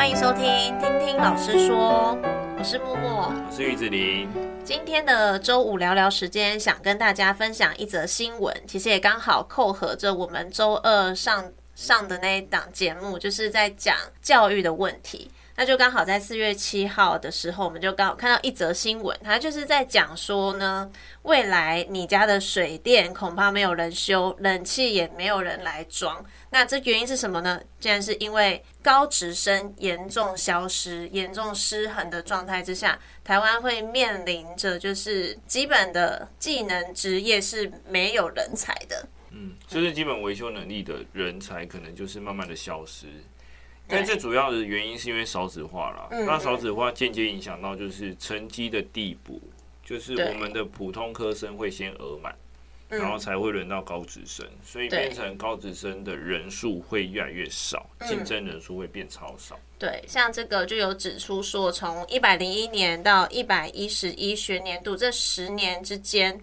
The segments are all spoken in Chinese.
欢迎收听《听听老师说》，我是默默，我是玉子琳。今天的周五聊聊时间，想跟大家分享一则新闻，其实也刚好扣合着我们周二上上的那一档节目，就是在讲教育的问题。那就刚好在四月七号的时候，我们就刚好看到一则新闻，它就是在讲说呢，未来你家的水电恐怕没有人修，冷气也没有人来装。那这原因是什么呢？竟然是因为高职生严重消失、严重失衡的状态之下，台湾会面临着就是基本的技能职业是没有人才的。嗯，就是基本维修能力的人才可能就是慢慢的消失。但最主要的原因是因为少子化了，那少子化间接影响到就是成绩的地步，就是我们的普通科生会先额满，然后才会轮到高职生，所以变成高职生的人数会越来越少，竞争人数会变超少。对，像这个就有指出说，从一百零一年到一百一十一学年度这十年之间。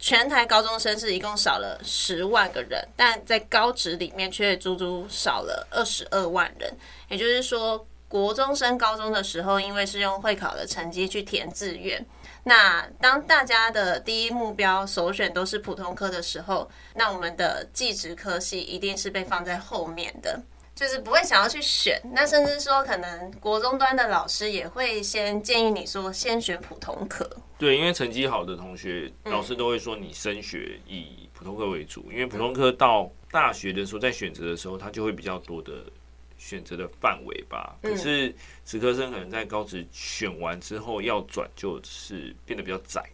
全台高中生是一共少了十万个人，但在高职里面却足足少了二十二万人。也就是说，国中升高中的时候，因为是用会考的成绩去填志愿，那当大家的第一目标首选都是普通科的时候，那我们的技职科系一定是被放在后面的。就是不会想要去选，那甚至说可能国中端的老师也会先建议你说先选普通科。对，因为成绩好的同学，老师都会说你升学以普通科为主，因为普通科到大学的时候在选择的时候，它就会比较多的选择的范围吧。可是职科生可能在高职选完之后要转，就是变得比较窄。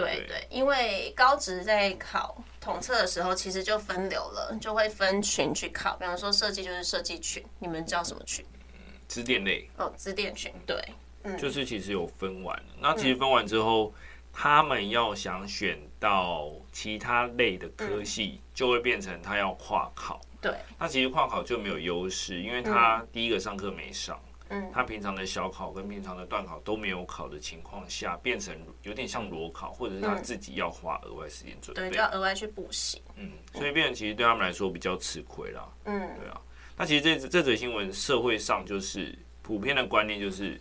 对对，因为高职在考统测的时候，其实就分流了，就会分群去考。比方说设计就是设计群，你们叫什么群？嗯，资电类。哦，资电群，对，嗯，就是其实有分完。那其实分完之后，嗯，他们要想选到其他类的科系，就会变成他要跨考。对，那其实跨考就没有优势，因为他第一个上课没上。嗯，他平常的小考跟平常的段考都没有考的情况下，变成有点像裸考，或者是他自己要花额外时间准备，对，就要额外去补习。嗯，所以变成其实对他们来说比较吃亏啦。嗯，对啊。那其实这这则新闻社会上就是普遍的观念，就是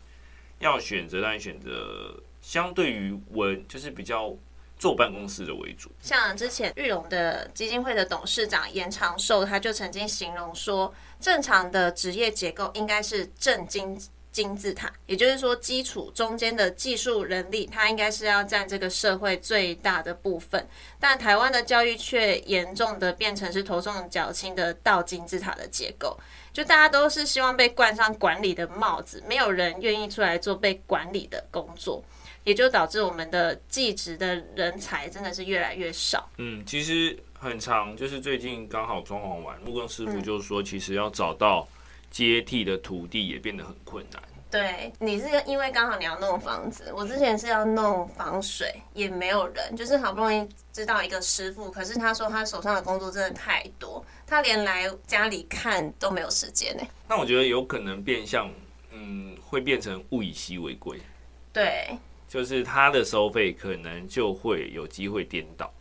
要选择，但选择相对于文就是比较坐办公室的为主。像之前玉龙的基金会的董事长严长寿，他就曾经形容说。正常的职业结构应该是正金金字塔，也就是说，基础中间的技术人力，它应该是要占这个社会最大的部分。但台湾的教育却严重的变成是头重脚轻的倒金字塔的结构，就大家都是希望被冠上管理的帽子，没有人愿意出来做被管理的工作，也就导致我们的技职的人才真的是越来越少。嗯，其实。很长，就是最近刚好装潢完，木工师傅就说，其实要找到接替的徒弟也变得很困难。对，你是因为刚好你要弄房子，我之前是要弄防水，也没有人，就是好不容易知道一个师傅，可是他说他手上的工作真的太多，他连来家里看都没有时间呢。那我觉得有可能变相，嗯，会变成物以稀为贵。对，就是他的收费可能就会有机会颠倒。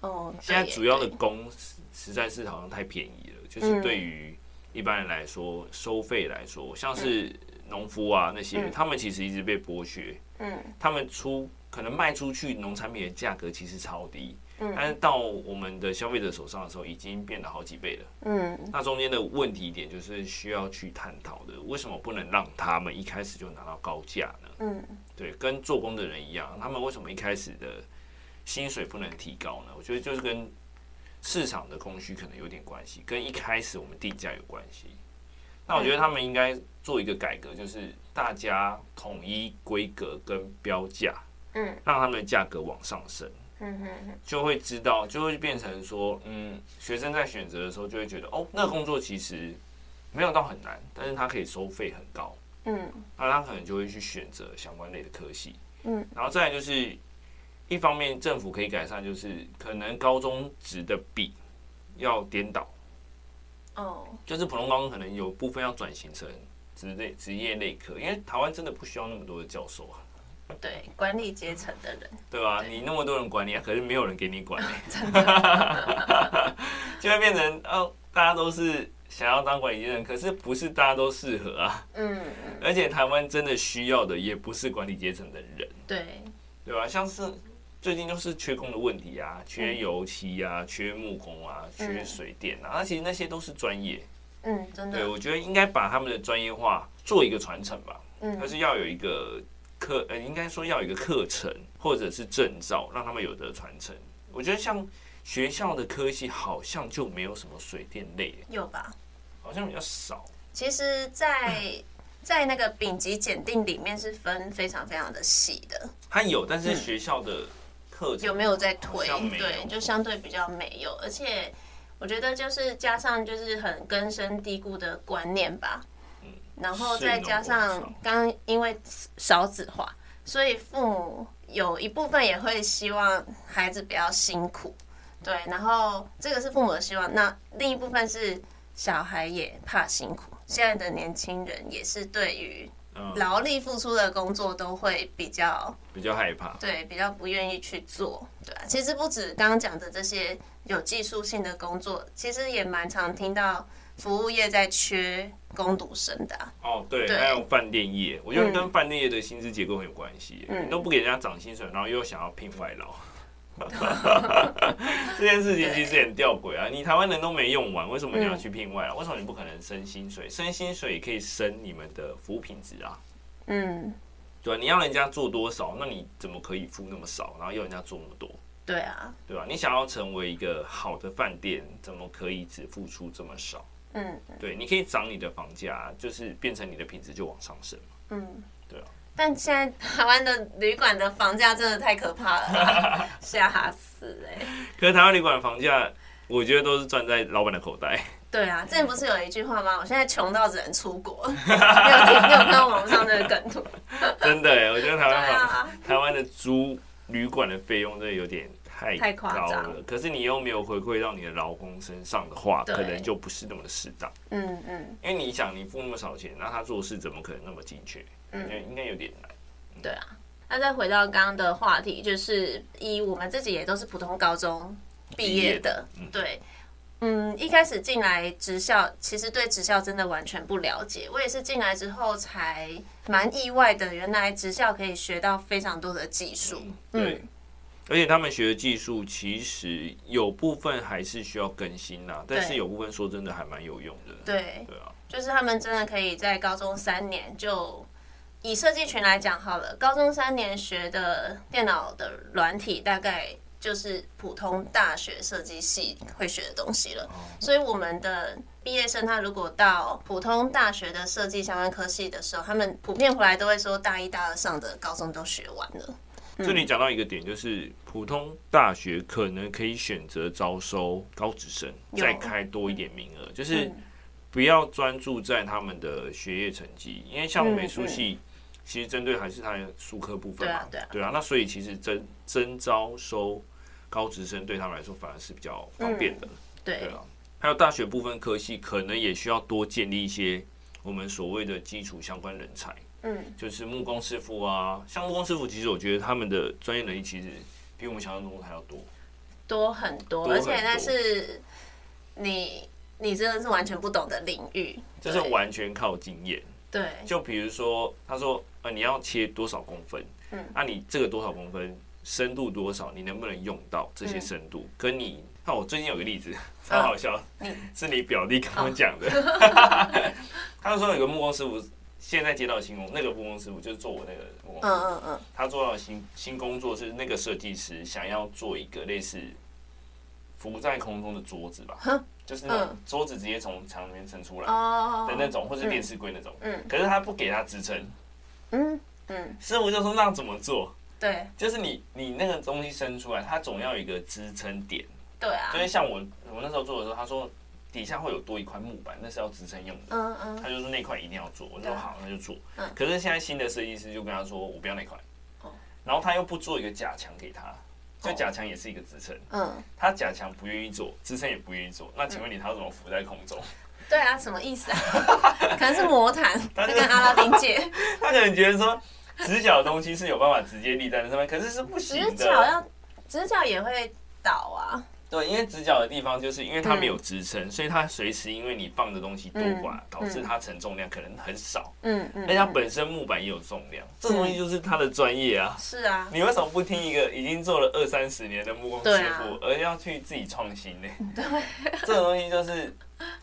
哦，现在主要的工实在是好像太便宜了，就是对于一般人来说，收费来说，像是农夫啊那些，他们其实一直被剥削。嗯，他们出可能卖出去农产品的价格其实超低，但是到我们的消费者手上的时候，已经变了好几倍了。嗯，那中间的问题点就是需要去探讨的，为什么不能让他们一开始就拿到高价呢？嗯，对，跟做工的人一样，他们为什么一开始的薪水不能提高呢？我觉得就是跟市场的供需可能有点关系，跟一开始我们定价有关系。那我觉得他们应该做一个改革，就是大家统一规格跟标价，嗯，让他们的价格往上升，嗯，就会知道，就会变成说，嗯，学生在选择的时候就会觉得，哦，那个工作其实没有到很难，但是他可以收费很高，嗯，那他可能就会去选择相关类的科系，嗯，然后再来就是。一方面政府可以改善，就是可能高中职的比要颠倒，哦，就是普通高中可能有部分要转型成职类职业类科，因为台湾真的不需要那么多的教授啊。对，管理阶层的人，对吧？你那么多人管理，可是没有人给你管理，真的，就会变成哦，大家都是想要当管理阶层，可是不是大家都适合啊。嗯，而且台湾真的需要的也不是管理阶层的人。对，对吧？像是最近就是缺工的问题啊，缺油漆啊，缺木工啊，缺水电啊，那其实那些都是专业。嗯，真的。对，我觉得应该把他们的专业化做一个传承吧。嗯，但是要有一个课，呃，应该说要有一个课程或者是证照，让他们有得传承。我觉得像。学校的科系好像就没有什么水电类，有吧？好像比较少。其实在，在 在那个丙级检定里面是分非常非常的细的。它有，但是学校的课有没有在推？对，就相对比较没有。而且我觉得就是加上就是很根深蒂固的观念吧。嗯。然后再加上刚因为少子化，所以父母有一部分也会希望孩子比较辛苦。对，然后这个是父母的希望，那另一部分是小孩也怕辛苦。现在的年轻人也是对于劳力付出的工作都会比较比较害怕，对，比较不愿意去做。对啊，其实不止刚刚讲的这些有技术性的工作，其实也蛮常听到服务业在缺工读生的啊。哦，对，对，还有饭店业，我觉得跟饭店业的薪资结构很有关系。嗯，你都不给人家涨薪水，然后又想要聘外劳。这件事情其实很吊诡啊！你台湾人都没用完，为什么你要去聘外啊？为什么你不可能升薪水？升薪水也可以升你们的服务品质啊！嗯，对啊，你要人家做多少，那你怎么可以付那么少，然后要人家做那么多？对啊，对吧？你想要成为一个好的饭店，怎么可以只付出这么少？嗯，对，你可以涨你的房价，就是变成你的品质就往上升嘛。嗯，对啊。但现在台湾的旅馆的房价真的太可怕了，吓死哎、欸！可是台湾旅馆的房价，我觉得都是赚在老板的口袋。对啊，之前不是有一句话吗？我现在穷到只能出国。你有听？你有看到网上那个梗图？真的哎，我觉得台湾房、啊、台湾的租旅馆的费用真的有点太太高了。可是你又没有回馈到你的劳工身上的话，可能就不是那么的适当。嗯嗯，因为你想，你付那么少钱，那他做事怎么可能那么精确？嗯，应该有点难。对啊，那再回到刚刚的话题，就是以我们自己也都是普通高中毕业的，对，嗯，一开始进来职校，其实对职校真的完全不了解。我也是进来之后才蛮意外的，原来职校可以学到非常多的技术。对，而且他们学的技术其实有部分还是需要更新呐，但是有部分说真的还蛮有用的。对，对啊，就是他们真的可以在高中三年就。以设计群来讲好了，高中三年学的电脑的软体，大概就是普通大学设计系会学的东西了。所以我们的毕业生，他如果到普通大学的设计相关科系的时候，他们普遍回来都会说，大一、大二上的高中都学完了。这里讲到一个点，就是普通大学可能可以选择招收高职生，再开多一点名额，就是不要专注在他们的学业成绩，因为像美术系。其实针对还是他的术科部分嘛，对啊，对啊，那所以其实征征招收高职生对他们来说反而是比较方便的，对啊。还有大学部分科系可能也需要多建立一些我们所谓的基础相关人才，嗯，就是木工师傅啊，像木工师傅，其实我觉得他们的专业能力其实比我们想象中还要多，多很多，而且那是你你真的是完全不懂的领域，这是完全靠经验。对，就比如说，他说，呃，你要切多少公分？嗯，那你这个多少公分，深度多少，你能不能用到这些深度？跟你，看我最近有个例子，超好笑，是你表弟跟我讲的。他就说有个木工师傅，现在接到新工，那个木工师傅就是做我那个木工，嗯嗯嗯，他做到新新工作是那个设计师想要做一个类似浮在空中的桌子吧。就是那种桌子直接从墙里面伸出来的那种，或是电视柜那种。嗯。可是他不给他支撑。嗯嗯。师傅就说那怎么做？对。就是你你那个东西伸出来，它总要有一个支撑点。对啊。就是像我我那时候做的时候，他说底下会有多一块木板，那是要支撑用的。嗯嗯。他就说那块一定要做，我说好，那就做。嗯。可是现在新的设计师就跟他说，我不要那块。哦。然后他又不做一个假墙给他。就假墙也是一个支撑，嗯，他假墙不愿意做，支撑也不愿意做，那请问你他怎么浮在空中？对啊，什么意思啊？可能是魔毯，他跟阿拉丁借。他可能觉得说直角的东西是有办法直接立在那上面，可是是不行的。直角要直角也会倒啊。对，因为直角的地方就是因为它没有支撑，嗯、所以它随时因为你放的东西多寡，嗯、导致它承重量可能很少。嗯嗯。而且它本身木板也有重量，嗯、这东西就是它的专业啊。是啊。你为什么不听一个已经做了二三十年的木工师傅，啊、而要去自己创新呢？对。这种东西就是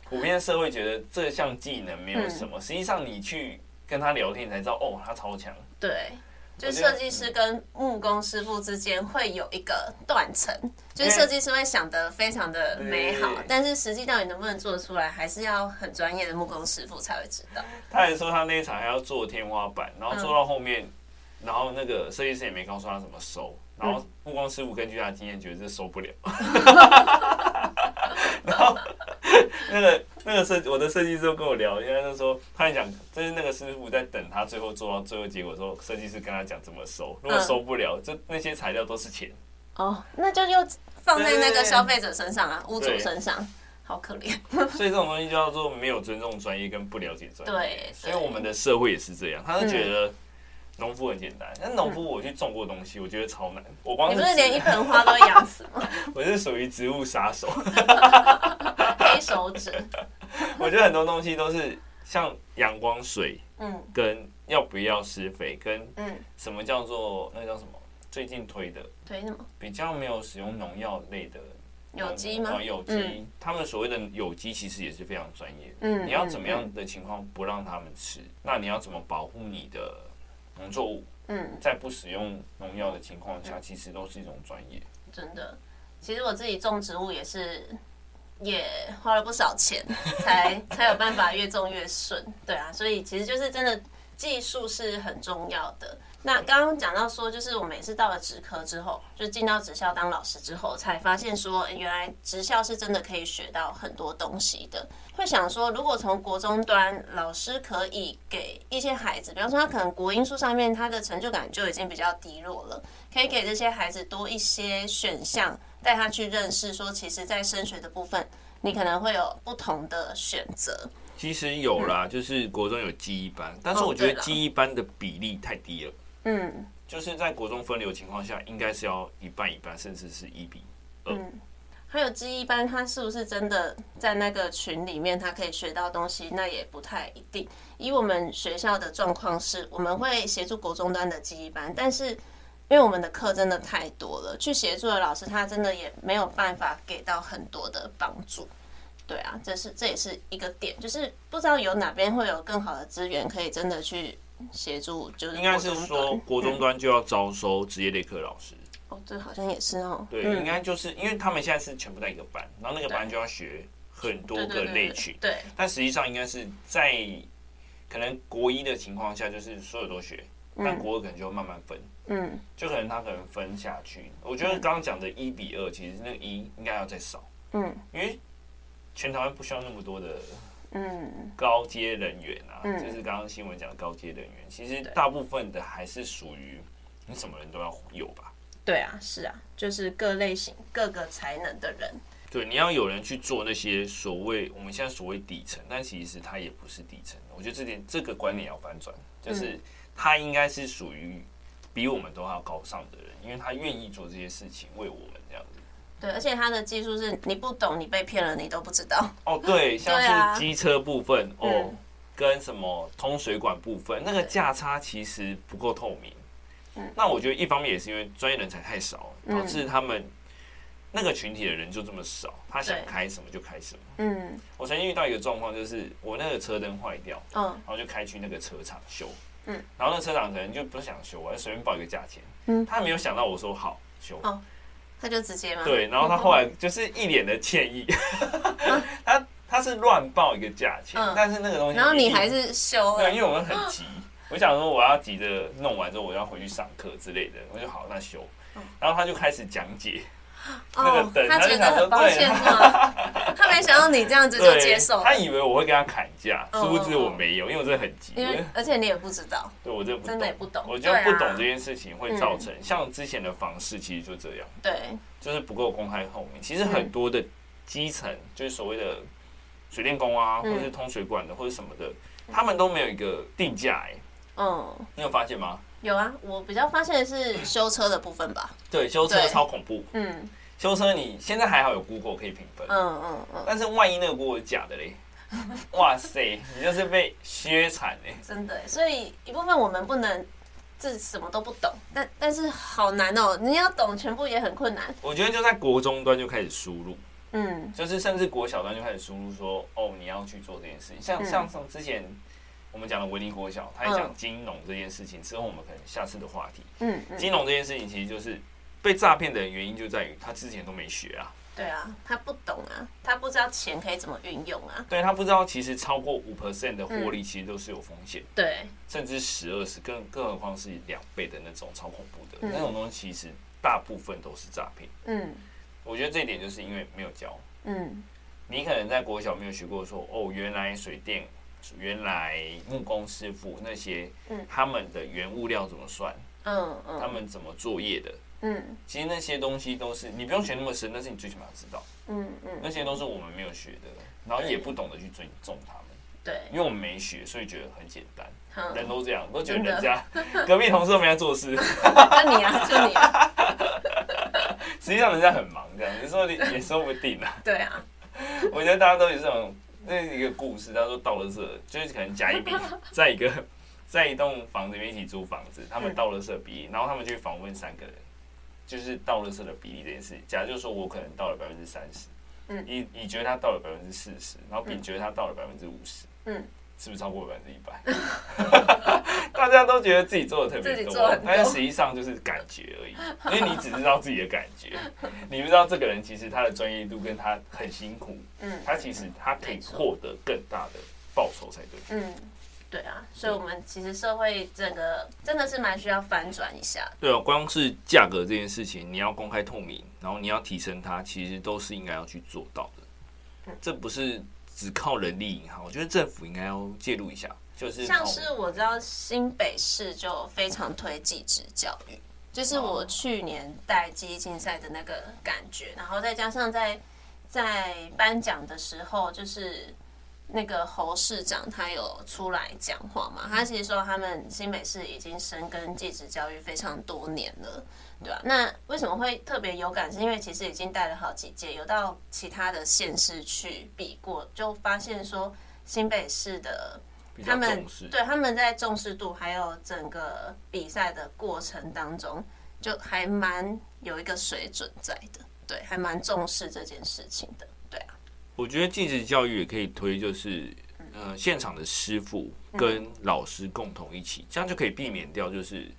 普遍社会觉得这项技能没有什么，嗯、实际上你去跟他聊天，才知道哦，他超强。对。就设计师跟木工师傅之间会有一个断层，就是设计师会想得非常的美好，但是实际到底能不能做出来，还是要很专业的木工师傅才会知道。他还说他那一场还要做天花板，然后做到后面，然后那个设计师也没告诉他怎么收，然后木工师傅根据他的经验觉得这收不了，然后那个。那个设我的设计师跟我聊，因为他说他还讲，就是那个师傅在等他最后做到最后结果的时候，设计师跟他讲怎么收，如果收不了，就那些材料都是钱。哦，那就又放在那个消费者身上啊，屋主身上，好可怜。所以这种东西叫做没有尊重专业跟不了解专业。对，所以我们的社会也是这样，他就觉得农夫很简单，但农夫我去种过东西，我觉得超难。我光是你不是连一盆花都会养死吗？我是属于植物杀手，黑手指。我觉得很多东西都是像阳光、水，嗯，跟要不要施肥，跟嗯，什么叫做那叫什么？最近推的推什么？比较没有使用农药类的有机吗？有机，他们所谓的有机其实也是非常专业。嗯，你要怎么样的情况不让他们吃？那你要怎么保护你的农作物？嗯，在不使用农药的情况下，其实都是一种专业。真的，其实我自己种植物也是。也花了不少钱，才才有办法越种越顺，对啊，所以其实就是真的技术是很重要的。那刚刚讲到说，就是我们也是到了职科之后，就进到职校当老师之后，才发现说，原来职校是真的可以学到很多东西的。会想说，如果从国中端，老师可以给一些孩子，比方说他可能国英数上面他的成就感就已经比较低落了，可以给这些孩子多一些选项。带他去认识，说其实，在升学的部分，你可能会有不同的选择。其实有啦，就是国中有记忆班，但是我觉得记忆班的比例太低了。嗯，就是在国中分流情况下，应该是要一半一半，甚至是一比二。嗯，还有记忆班，他是不是真的在那个群里面，他可以学到东西？那也不太一定。以我们学校的状况是，我们会协助国中端的记忆班，但是。因为我们的课真的太多了，去协助的老师他真的也没有办法给到很多的帮助。对啊，这是这也是一个点，就是不知道有哪边会有更好的资源可以真的去协助。就是应该是说国中端就要招收职业类科老师。哦，这好像也是哦。对，应该就是因为他们现在是全部在一个班，然后那个班就要学很多个类群。对。但实际上应该是在可能国一的情况下，就是所有都学。但国二可能就会慢慢分，嗯，就可能他可能分下去。我觉得刚刚讲的一比二，其实那个一应该要再少，嗯，因为全台湾不需要那么多的，嗯，高阶人员啊，就是刚刚新闻讲的高阶人员，其实大部分的还是属于你什么人都要有吧？对啊，是啊，就是各类型、各个才能的人。对，你要有人去做那些所谓我们现在所谓底层，但其实他也不是底层。我觉得这点这个观念要反转，就是。他应该是属于比我们都要高尚的人，因为他愿意做这些事情，为我们。对，而且他的技术是你不懂，你被骗了，你都不知道。哦，对，像是机车部分、啊、哦，跟什么通水管部分，那个价差其实不够透明。嗯，那我觉得一方面也是因为专业人才太少，导致他们那个群体的人就这么少，他想开什么就开什么。嗯，我曾经遇到一个状况，就是我那个车灯坏掉，嗯，然后就开去那个车厂修。嗯，然后那车厂可能就不想修，我就随便报一个价钱。嗯，他没有想到我说好修，哦，他就直接吗？对，然后他后来就是一脸的歉意，他他是乱报一个价钱，但是那个东西，然后你还是修，对，因为我们很急，我想说我要急着弄完之后我要回去上课之类的，我就好那修，然后他就开始讲解。哦，他觉得很抱歉吗？他没想到你这样子就接受，他以为我会跟他砍价，殊不知我没有，因为我真的很急，因为而且你也不知道，对我真的真的也不懂，我觉得不懂这件事情会造成像之前的房市其实就这样，对，就是不够公开透明。其实很多的基层就是所谓的水电工啊，或者是通水管的或者什么的，他们都没有一个定价哎，嗯，你有发现吗？有啊，我比较发现的是修车的部分吧。对，修车超恐怖。嗯，修车你现在还好有 Google 可以评分，嗯嗯嗯，但是万一那个 Google 是假的嘞，哇塞，你就是被削惨嘞，真的。所以一部分我们不能这什么都不懂，但但是好难哦，你要懂全部也很困难。我觉得就在国中端就开始输入，嗯，就是甚至国小端就开始输入说，哦，你要去做这件事情，像像从之前。我们讲的维尼国小，他也讲金融这件事情。之后我们可能下次的话题，嗯，金融这件事情其实就是被诈骗的原因就在于他之前都没学啊。对啊，他不懂啊，他不知道钱可以怎么运用啊。对，他不知道其实超过五 percent 的获利其实都是有风险。对，甚至十二十，更更何况是两倍的那种超恐怖的那种东西，其实大部分都是诈骗。嗯，我觉得这一点就是因为没有教。嗯，你可能在国小没有学过，说哦，原来水电。原来木工师傅那些，嗯他们的原物料怎么算？嗯嗯，他们怎么作业的？嗯，其实那些东西都是你不用学那么深，但是你最起码要知道。嗯嗯，那些都是我们没有学的，然后也不懂得去尊重他们。对，因为我们没学，所以觉得很简单。人都这样，都觉得人家 隔壁同事都没在做事。就你啊，就你啊。实际上人家很忙，这样你说也说不定啊。对啊，我觉得大家都有这种。那是一个故事，他说到了这，就是可能甲乙丙在一个 在一栋房子里面一起租房子，他们到了这比例，然后他们去访问三个人，就是到了这的比例这件事。假如就说我可能到了百分之三十，嗯，乙乙觉得他到了百分之四十，然后丙觉得他到了百分之五十，嗯。是不是超过百分之一百？大家都觉得自己做的特别多，但是实际上就是感觉而已。因为你只知道自己的感觉，你不知道这个人其实他的专业度跟他很辛苦，嗯，他其实他可以获得更大的报酬才对。嗯，对啊，所以我们其实社会整个真的是蛮需要翻转一下。对啊，光是价格这件事情，你要公开透明，然后你要提升它，其实都是应该要去做到的。这不是。只靠人力银行，我觉得政府应该要介入一下。就是像是我知道新北市就非常推技职教育，就是我去年带记忆竞赛的那个感觉，然后再加上在在颁奖的时候，就是。那个侯市长他有出来讲话嘛？他其实说他们新北市已经深耕技职教育非常多年了，对啊？那为什么会特别有感？是因为其实已经带了好几届，有到其他的县市去比过，就发现说新北市的他们对他们在重视度还有整个比赛的过程当中，就还蛮有一个水准在的，对，还蛮重视这件事情的。对啊我觉得禁止教育也可以推，就是呃，现场的师傅跟老师共同一起，这样就可以避免掉，就是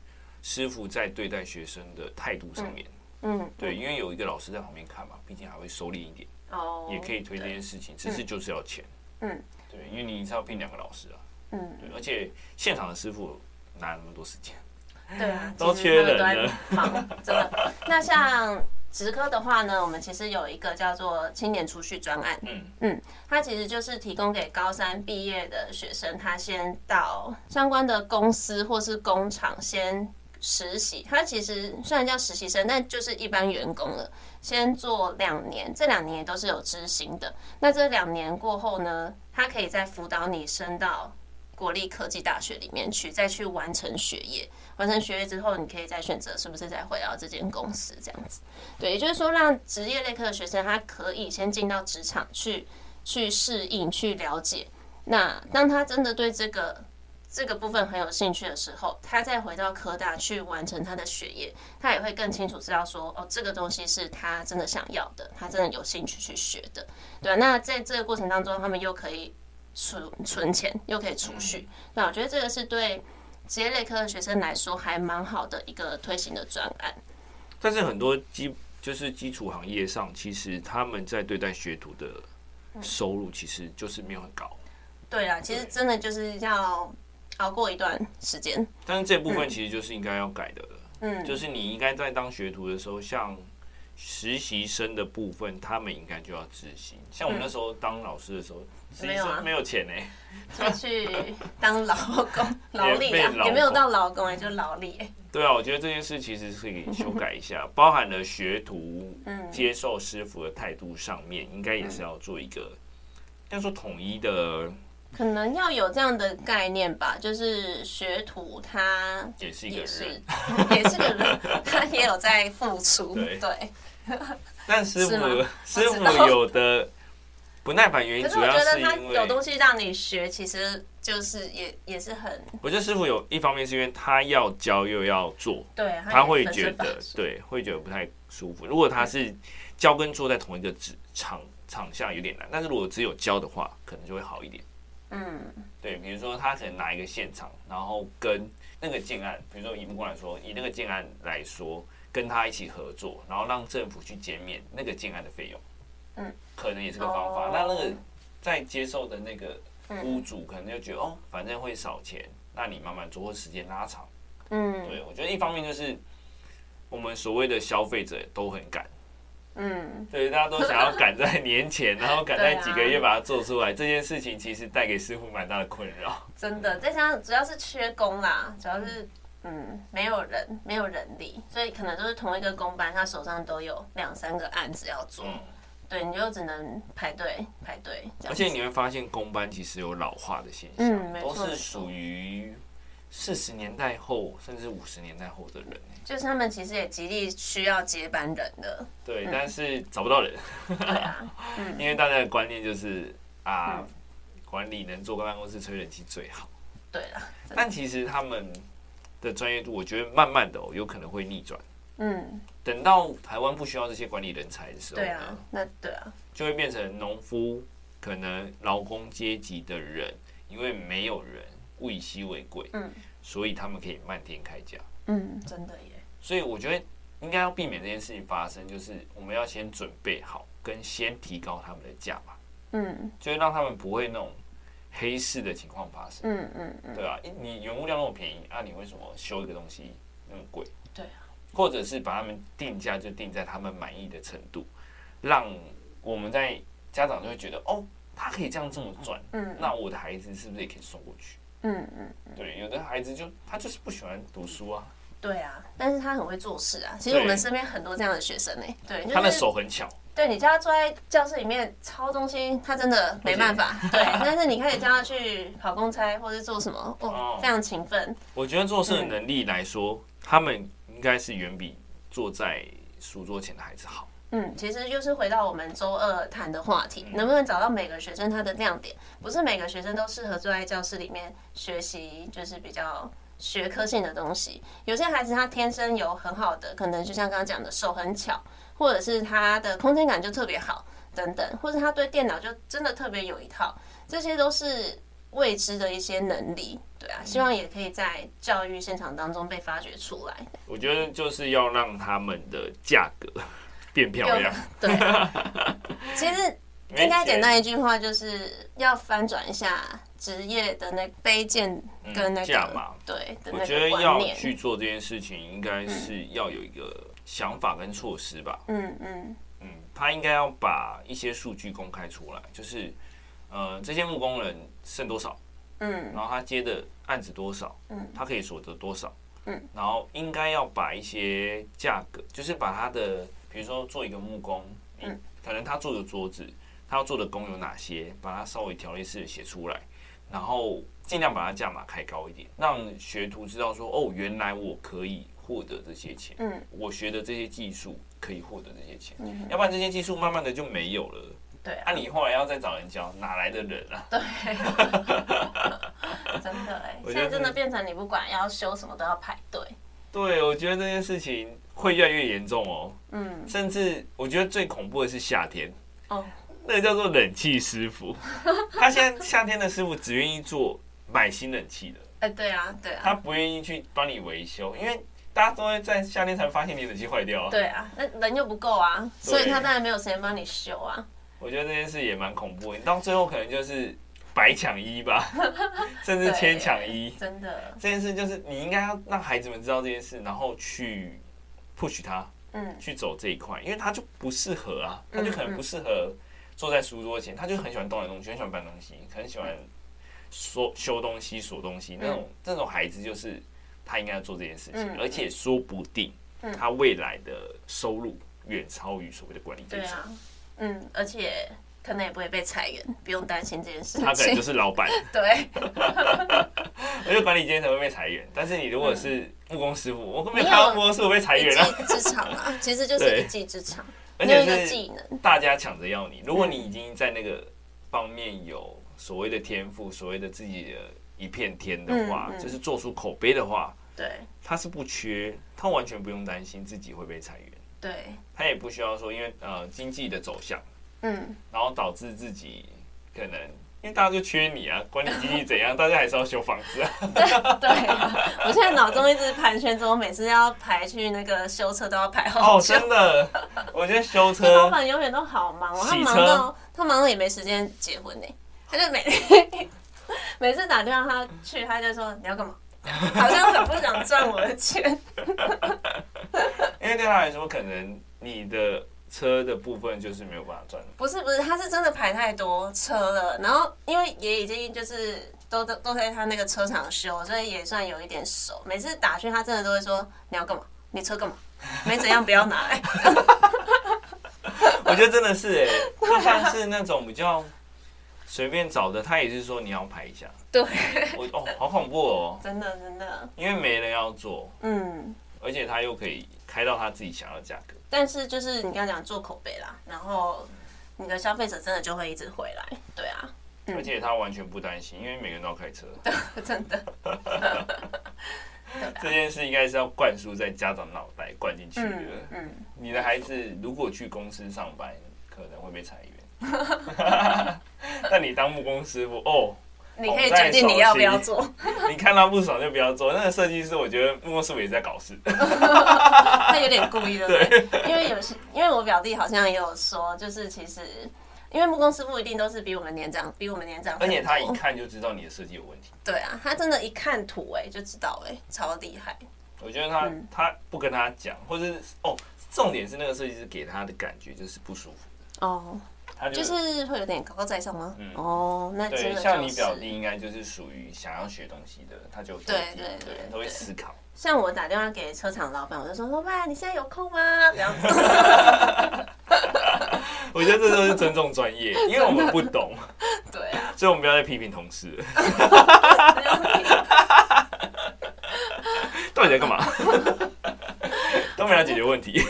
师傅在对待学生的态度上面，嗯，对，因为有一个老师在旁边看嘛，毕竟还会收敛一点，哦，也可以推这件事情，只是就是要钱，嗯，对，因为你是要聘两个老师啊，嗯，对，而且现场的师傅哪有那么多时间？对啊，都缺人了，忙，真的。那像。职科的话呢，我们其实有一个叫做青年储蓄专案，嗯嗯，它其实就是提供给高三毕业的学生，他先到相关的公司或是工厂先实习。他其实虽然叫实习生，但就是一般员工了，先做两年，这两年也都是有支薪的。那这两年过后呢，他可以再辅导你升到国立科技大学里面去，再去完成学业。完成学业之后，你可以再选择是不是再回到这间公司这样子。对，也就是说，让职业类科的学生他可以先进到职场去，去适应、去了解。那当他真的对这个这个部分很有兴趣的时候，他再回到科大去完成他的学业，他也会更清楚知道说，哦，这个东西是他真的想要的，他真的有兴趣去学的。对啊，那在这个过程当中，他们又可以存存钱，又可以储蓄。那我觉得这个是对。职业类科的学生来说，还蛮好的一个推行的专案。但是很多基就是基础行业上，其实他们在对待学徒的收入，其实就是没有很高。对啊，其实真的就是要熬过一段时间。但是这部分其实就是应该要改的了。嗯，就是你应该在当学徒的时候，像。实习生的部分，他们应该就要执行。像我们那时候当老师的时候，实习生没有钱呢、欸，就去当劳工、劳力啊，也没有到劳工哎，就劳力。对啊，我觉得这件事其实是可以修改一下，包含了学徒接受师傅的态度上面，应该也是要做一个，要说统一的，可能要有这样的概念吧，就是学徒他也是一个人，也是 个人，他也有在付出，对。但师傅师傅有的不耐烦原因，主要是因为有东西让你学，其实就是也也是很。我觉得师傅有一方面是因为他要教又要做，对，他会觉得对，会觉得不太舒服。如果他是教跟做在同一个职场场下有点难，但是如果只有教的话，可能就会好一点。嗯，对，比如说他可能拿一个现场，然后跟那个建案，比如说以木工来说，以那个建案来说，跟他一起合作，然后让政府去减免那个建案的费用，嗯，可能也是个方法。那那个在接受的那个屋主可能就觉得哦，反正会少钱，那你慢慢做，或时间拉长。嗯，对，我觉得一方面就是我们所谓的消费者都很赶。嗯，对，大家都想要赶在年前，然后赶在几个月把它做出来。这件事情其实带给师傅蛮大的困扰。真的，再加上主要是缺工啦，主要是嗯没有人，没有人力，所以可能都是同一个工班，他手上都有两三个案子要做。对，你就只能排队排队。而且你会发现工班其实有老化的现象，都是属于四十年代后甚至五十年代后的人。就是他们其实也极力需要接班人的，对，嗯、但是找不到人。对啊，嗯、因为大家的观念就是啊，嗯、管理能坐办公室吹冷气最好。对了，但其实他们的专业度，我觉得慢慢的哦，有可能会逆转。嗯，等到台湾不需要这些管理人才的时候，对啊，那对啊，就会变成农夫，可能劳工阶级的人，因为没有人物以稀为贵，嗯，所以他们可以漫天开价。嗯，真的耶。所以我觉得应该要避免这件事情发生，就是我们要先准备好，跟先提高他们的价码，嗯，就是让他们不会那种黑市的情况发生，嗯嗯嗯，对啊，你原物料那么便宜啊，你为什么修一个东西那么贵？对啊，或者是把他们定价就定在他们满意的程度，让我们在家长就会觉得哦，他可以这样这么赚，嗯，那我的孩子是不是也可以送过去？嗯嗯，对，有的孩子就他就是不喜欢读书啊。对啊，但是他很会做事啊。其实我们身边很多这样的学生呢、欸。对，就是、他的手很巧。对，你叫他坐在教室里面抄东西，他真的没办法。对，但是你可以叫他去跑公差或者做什么，哦，非常勤奋。我觉得做事的能力来说，嗯、他们应该是远比坐在书桌前的孩子好。嗯，其实就是回到我们周二谈的话题，能不能找到每个学生他的亮点？不是每个学生都适合坐在教室里面学习，就是比较。学科性的东西，有些孩子他天生有很好的，可能就像刚刚讲的手很巧，或者是他的空间感就特别好，等等，或者他对电脑就真的特别有一套，这些都是未知的一些能力，对啊，希望也可以在教育现场当中被发掘出来。我觉得就是要让他们的价格变漂亮，对，其实。应该简单一句话，就是要翻转一下职业的那卑贱跟那个价码。对，我觉得要去做这件事情，应该是要有一个想法跟措施吧。嗯嗯嗯，他应该要把一些数据公开出来，就是呃，这些木工人剩多少，嗯，然后他接的案子多少，嗯，他可以所得多少，嗯，然后应该要把一些价格，就是把他的，比如说做一个木工，嗯，可能他做的桌子。他要做的工有哪些？把它稍微条列式的写出来，然后尽量把它价码开高一点，让学徒知道说：哦，原来我可以获得这些钱。嗯，我学的这些技术可以获得这些钱。嗯，要不然这些技术慢慢的就没有了。对，啊，你后来要再找人教，哪来的人啊？对，真的哎，现在真的变成你不管要修什么都要排队。对，我觉得这件事情会越来越严重哦。嗯，甚至我觉得最恐怖的是夏天。哦。那个叫做冷气师傅，他现在夏天的师傅只愿意做买新冷气的。哎，对啊，对啊，他不愿意去帮你维修，因为大家都会在夏天才发现你冷气坏掉啊。对啊，那人又不够啊，所以他当然没有时间帮你修啊。我觉得这件事也蛮恐怖，你到最后可能就是白抢一吧，甚至千抢一。真的，这件事就是你应该要让孩子们知道这件事，然后去 push 他，嗯，去走这一块，因为他就不适合啊，他就可能不适合。坐在书桌前，他就很喜欢动来动去，很喜欢搬东西，很喜欢说修东西、锁东西。那种这种孩子，就是他应该要做这件事情，而且说不定他未来的收入远超于所谓的管理阶层。嗯，而且可能也不会被裁员，不用担心这件事情。他可能就是老板。对。我觉得管理阶层会被裁员，但是你如果是木工师傅，嗯、我根本没有看到木工师傅被裁员啊。一技之长啊，其实就是一技之长，而且是技能，大家抢着要你。如果你已经在那个方面有所谓的天赋，所谓的自己的一片天的话，嗯嗯、就是做出口碑的话，对，他是不缺，他完全不用担心自己会被裁员。对，他也不需要说，因为呃经济的走向，嗯，然后导致自己可能。因为大家就缺你啊，管你经济怎样，大家还是要修房子啊。对对啊，我现在脑中一直盘旋着，我每次要排去那个修车都要排好久。哦，真的，我觉得修车。老板永远都好忙哦，他忙到他忙到也没时间结婚呢。他就每 每次打电话他去，他就说你要干嘛？好像很不想赚我的钱。因为对他来说，可能你的。车的部分就是没有办法赚。不是不是，他是真的排太多车了，然后因为也已经就是都都都在他那个车厂修，所以也算有一点熟。每次打去他真的都会说，你要干嘛？你车干嘛？没怎样，不要拿来。我觉得真的是哎，就像是那种比较随便找的，他也是说你要排一下。对，我哦，好恐怖哦，真的真的，因为没人要做，嗯，而且他又可以开到他自己想要的价格。但是就是你刚刚讲做口碑啦，然后你的消费者真的就会一直回来，对啊，而且他完全不担心，因为每个人都要开车，真的。这件事应该是要灌输在家长脑袋灌进去的。嗯，你的孩子如果去公司上班，可能会被裁员，但你当木工师傅哦。你可以决定你要不要做。你看他不爽就不要做。那个设计师，我觉得木工师傅也在搞事。他有点故意的。对。因为有些，因为我表弟好像也有说，就是其实，因为木工师傅一定都是比我们年长，比我们年长。而且他一看就知道你的设计有问题。对啊，他真的，一看图哎就知道哎，超厉害。我觉得他他不跟他讲，或者是哦，重点是那个设计师给他的感觉就是不舒服。哦。就，就是会有点高高在上吗？嗯、哦，那真的、就是、像你表弟应该就是属于想要学东西的，他就对对对，对，都会思考。像我打电话给车厂老板，我就说：“老板，你现在有空吗？”这样子。我觉得这都是尊重专业，因为我们不懂。对啊，所以我们不要再批评同事了。到底在干嘛？都没来解决问题。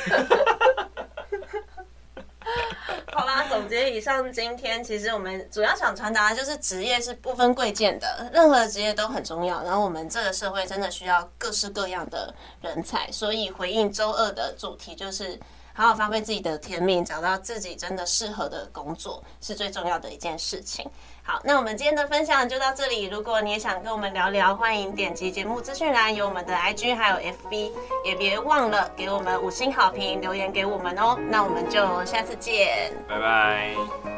总结以上，今天其实我们主要想传达的就是职业是不分贵贱的，任何职业都很重要。然后我们这个社会真的需要各式各样的人才，所以回应周二的主题就是。好好发挥自己的天命，找到自己真的适合的工作，是最重要的一件事情。好，那我们今天的分享就到这里。如果你也想跟我们聊聊，欢迎点击节目资讯栏有我们的 IG 还有 FB，也别忘了给我们五星好评，留言给我们哦。那我们就下次见，拜拜。